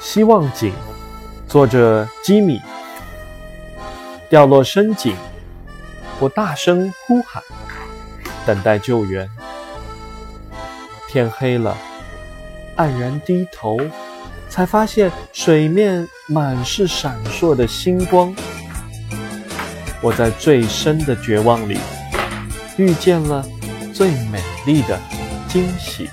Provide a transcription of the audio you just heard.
希望井，作者吉米掉落深井，我大声呼喊，等待救援。天黑了，黯然低头，才发现水面满是闪烁的星光。我在最深的绝望里，遇见了最美丽的惊喜。